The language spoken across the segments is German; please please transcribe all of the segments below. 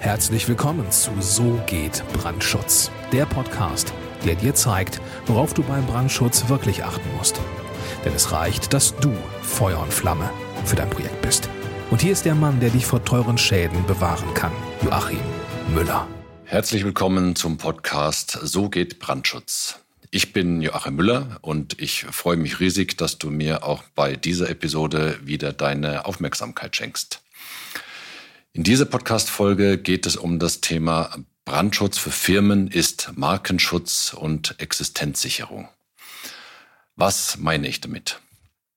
Herzlich willkommen zu So geht Brandschutz, der Podcast, der dir zeigt, worauf du beim Brandschutz wirklich achten musst. Denn es reicht, dass du Feuer und Flamme für dein Projekt bist. Und hier ist der Mann, der dich vor teuren Schäden bewahren kann, Joachim Müller. Herzlich willkommen zum Podcast So geht Brandschutz. Ich bin Joachim Müller und ich freue mich riesig, dass du mir auch bei dieser Episode wieder deine Aufmerksamkeit schenkst. In dieser Podcast-Folge geht es um das Thema Brandschutz für Firmen ist Markenschutz und Existenzsicherung. Was meine ich damit?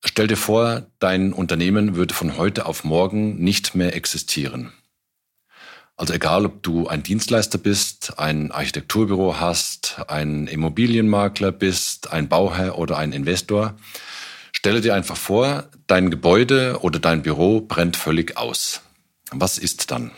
Stell dir vor, dein Unternehmen würde von heute auf morgen nicht mehr existieren. Also egal, ob du ein Dienstleister bist, ein Architekturbüro hast, ein Immobilienmakler bist, ein Bauherr oder ein Investor, stelle dir einfach vor, dein Gebäude oder dein Büro brennt völlig aus. Was ist dann?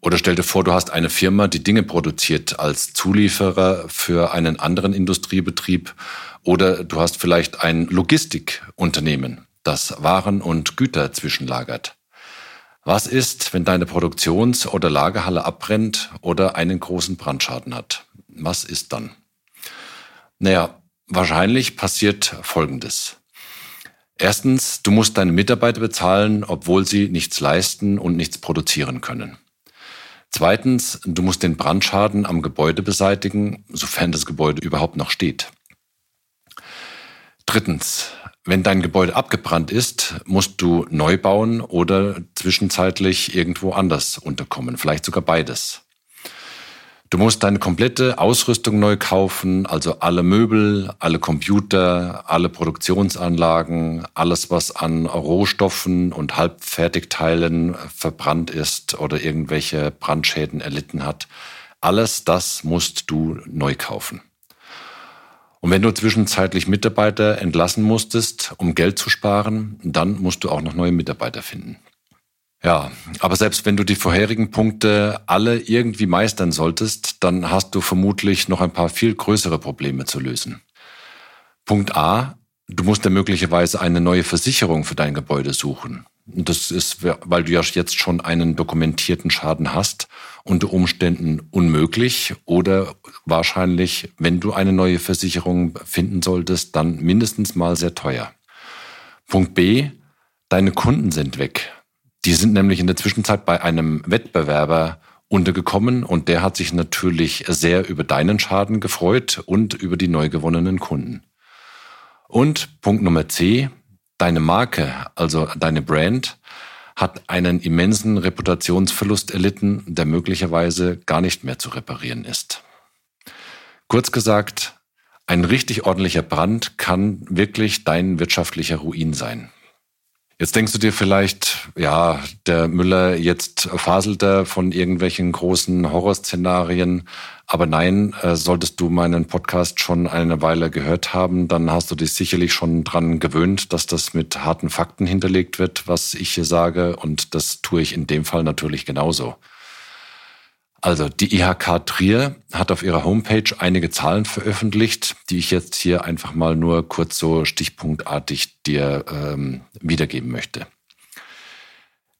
Oder stell dir vor, du hast eine Firma, die Dinge produziert als Zulieferer für einen anderen Industriebetrieb. Oder du hast vielleicht ein Logistikunternehmen, das Waren und Güter zwischenlagert. Was ist, wenn deine Produktions- oder Lagerhalle abbrennt oder einen großen Brandschaden hat? Was ist dann? Naja, wahrscheinlich passiert Folgendes. Erstens, du musst deine Mitarbeiter bezahlen, obwohl sie nichts leisten und nichts produzieren können. Zweitens, du musst den Brandschaden am Gebäude beseitigen, sofern das Gebäude überhaupt noch steht. Drittens, wenn dein Gebäude abgebrannt ist, musst du neu bauen oder zwischenzeitlich irgendwo anders unterkommen, vielleicht sogar beides. Du musst deine komplette Ausrüstung neu kaufen, also alle Möbel, alle Computer, alle Produktionsanlagen, alles, was an Rohstoffen und Halbfertigteilen verbrannt ist oder irgendwelche Brandschäden erlitten hat. Alles das musst du neu kaufen. Und wenn du zwischenzeitlich Mitarbeiter entlassen musstest, um Geld zu sparen, dann musst du auch noch neue Mitarbeiter finden. Ja, aber selbst wenn du die vorherigen Punkte alle irgendwie meistern solltest, dann hast du vermutlich noch ein paar viel größere Probleme zu lösen. Punkt A, du musst ja möglicherweise eine neue Versicherung für dein Gebäude suchen. Und das ist, weil du ja jetzt schon einen dokumentierten Schaden hast, unter Umständen unmöglich oder wahrscheinlich, wenn du eine neue Versicherung finden solltest, dann mindestens mal sehr teuer. Punkt B, deine Kunden sind weg. Die sind nämlich in der Zwischenzeit bei einem Wettbewerber untergekommen und der hat sich natürlich sehr über deinen Schaden gefreut und über die neu gewonnenen Kunden. Und Punkt Nummer C, deine Marke, also deine Brand, hat einen immensen Reputationsverlust erlitten, der möglicherweise gar nicht mehr zu reparieren ist. Kurz gesagt, ein richtig ordentlicher Brand kann wirklich dein wirtschaftlicher Ruin sein. Jetzt denkst du dir vielleicht, ja, der Müller jetzt faselt er von irgendwelchen großen Horrorszenarien. Aber nein, äh, solltest du meinen Podcast schon eine Weile gehört haben, dann hast du dich sicherlich schon dran gewöhnt, dass das mit harten Fakten hinterlegt wird, was ich hier sage. Und das tue ich in dem Fall natürlich genauso. Also die IHK Trier hat auf ihrer Homepage einige Zahlen veröffentlicht, die ich jetzt hier einfach mal nur kurz so stichpunktartig dir ähm, wiedergeben möchte.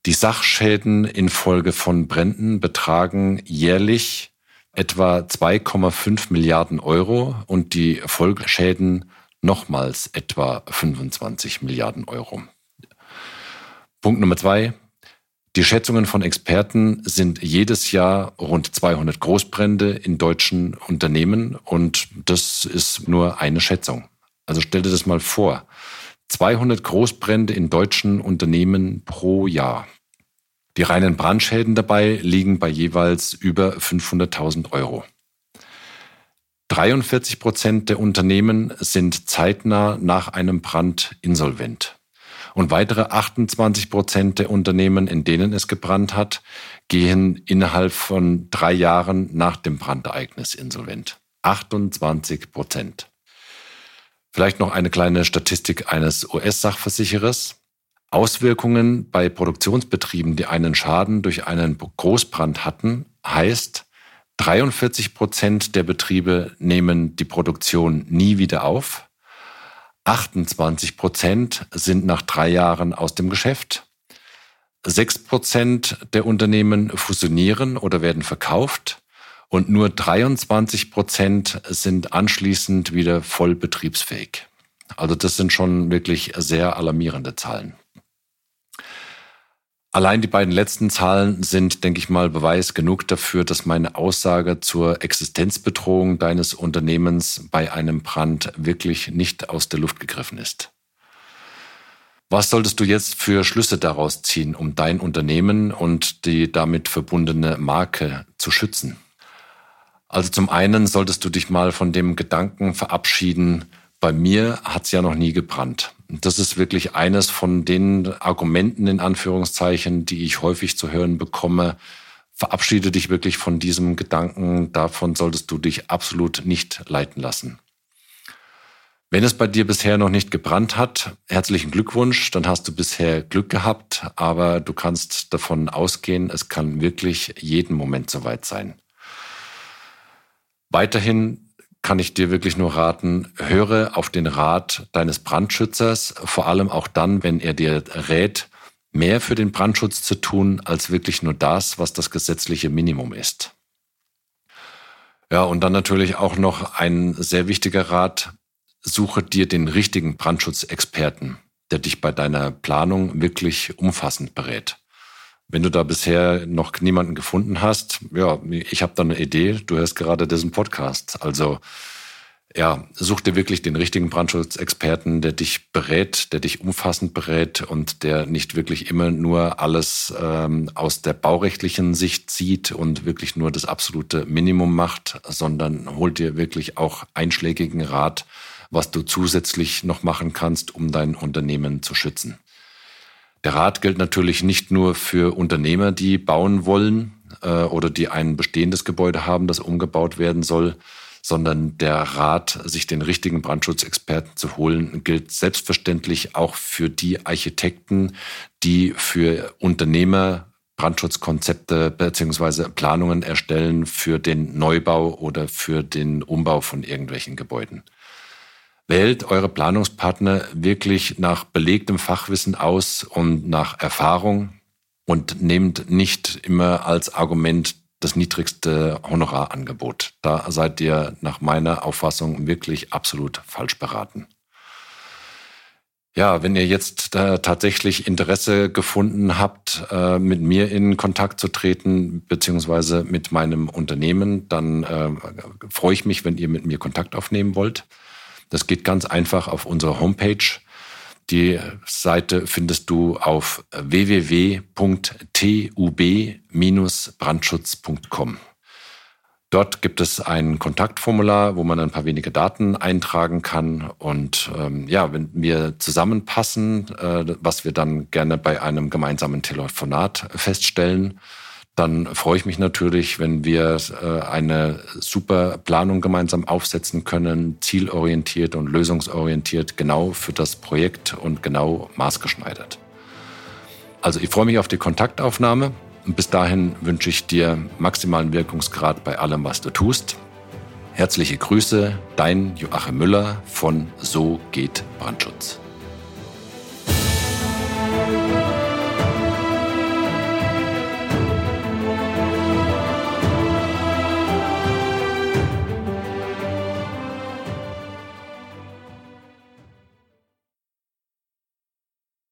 Die Sachschäden infolge von Bränden betragen jährlich etwa 2,5 Milliarden Euro und die Folgeschäden nochmals etwa 25 Milliarden Euro. Punkt Nummer zwei. Die Schätzungen von Experten sind jedes Jahr rund 200 Großbrände in deutschen Unternehmen und das ist nur eine Schätzung. Also stell dir das mal vor. 200 Großbrände in deutschen Unternehmen pro Jahr. Die reinen Brandschäden dabei liegen bei jeweils über 500.000 Euro. 43 Prozent der Unternehmen sind zeitnah nach einem Brand insolvent. Und weitere 28 Prozent der Unternehmen, in denen es gebrannt hat, gehen innerhalb von drei Jahren nach dem Brandereignis insolvent. 28 Prozent. Vielleicht noch eine kleine Statistik eines US-Sachversicherers. Auswirkungen bei Produktionsbetrieben, die einen Schaden durch einen Großbrand hatten, heißt, 43 Prozent der Betriebe nehmen die Produktion nie wieder auf. 28 Prozent sind nach drei Jahren aus dem Geschäft. 6% der Unternehmen fusionieren oder werden verkauft und nur 23 Prozent sind anschließend wieder voll betriebsfähig. Also das sind schon wirklich sehr alarmierende Zahlen. Allein die beiden letzten Zahlen sind, denke ich mal, Beweis genug dafür, dass meine Aussage zur Existenzbedrohung deines Unternehmens bei einem Brand wirklich nicht aus der Luft gegriffen ist. Was solltest du jetzt für Schlüsse daraus ziehen, um dein Unternehmen und die damit verbundene Marke zu schützen? Also zum einen solltest du dich mal von dem Gedanken verabschieden, bei mir hat es ja noch nie gebrannt. Das ist wirklich eines von den Argumenten in Anführungszeichen, die ich häufig zu hören bekomme. Verabschiede dich wirklich von diesem Gedanken. Davon solltest du dich absolut nicht leiten lassen. Wenn es bei dir bisher noch nicht gebrannt hat, herzlichen Glückwunsch, dann hast du bisher Glück gehabt, aber du kannst davon ausgehen, es kann wirklich jeden Moment soweit sein. Weiterhin kann ich dir wirklich nur raten, höre auf den Rat deines Brandschützers, vor allem auch dann, wenn er dir rät, mehr für den Brandschutz zu tun, als wirklich nur das, was das gesetzliche Minimum ist. Ja, und dann natürlich auch noch ein sehr wichtiger Rat, suche dir den richtigen Brandschutzexperten, der dich bei deiner Planung wirklich umfassend berät. Wenn du da bisher noch niemanden gefunden hast, ja, ich habe da eine Idee. Du hörst gerade diesen Podcast. Also ja, such dir wirklich den richtigen Brandschutzexperten, der dich berät, der dich umfassend berät und der nicht wirklich immer nur alles ähm, aus der baurechtlichen Sicht sieht und wirklich nur das absolute Minimum macht, sondern hol dir wirklich auch einschlägigen Rat, was du zusätzlich noch machen kannst, um dein Unternehmen zu schützen. Der Rat gilt natürlich nicht nur für Unternehmer, die bauen wollen äh, oder die ein bestehendes Gebäude haben, das umgebaut werden soll, sondern der Rat, sich den richtigen Brandschutzexperten zu holen, gilt selbstverständlich auch für die Architekten, die für Unternehmer Brandschutzkonzepte bzw. Planungen erstellen für den Neubau oder für den Umbau von irgendwelchen Gebäuden. Wählt eure Planungspartner wirklich nach belegtem Fachwissen aus und nach Erfahrung und nehmt nicht immer als Argument das niedrigste Honorarangebot. Da seid ihr nach meiner Auffassung wirklich absolut falsch beraten. Ja, wenn ihr jetzt äh, tatsächlich Interesse gefunden habt, äh, mit mir in Kontakt zu treten, beziehungsweise mit meinem Unternehmen, dann äh, freue ich mich, wenn ihr mit mir Kontakt aufnehmen wollt. Das geht ganz einfach auf unserer Homepage. Die Seite findest du auf www.tub-brandschutz.com. Dort gibt es ein Kontaktformular, wo man ein paar wenige Daten eintragen kann. Und ähm, ja, wenn wir zusammenpassen, äh, was wir dann gerne bei einem gemeinsamen Telefonat feststellen, dann freue ich mich natürlich, wenn wir äh, eine super Planung gemeinsam aufsetzen können, zielorientiert und lösungsorientiert, genau für das Projekt und genau maßgeschneidert. Also ich freue mich auf die Kontaktaufnahme und bis dahin wünsche ich dir maximalen Wirkungsgrad bei allem, was du tust. Herzliche Grüße, dein Joachim Müller von So geht Brandschutz.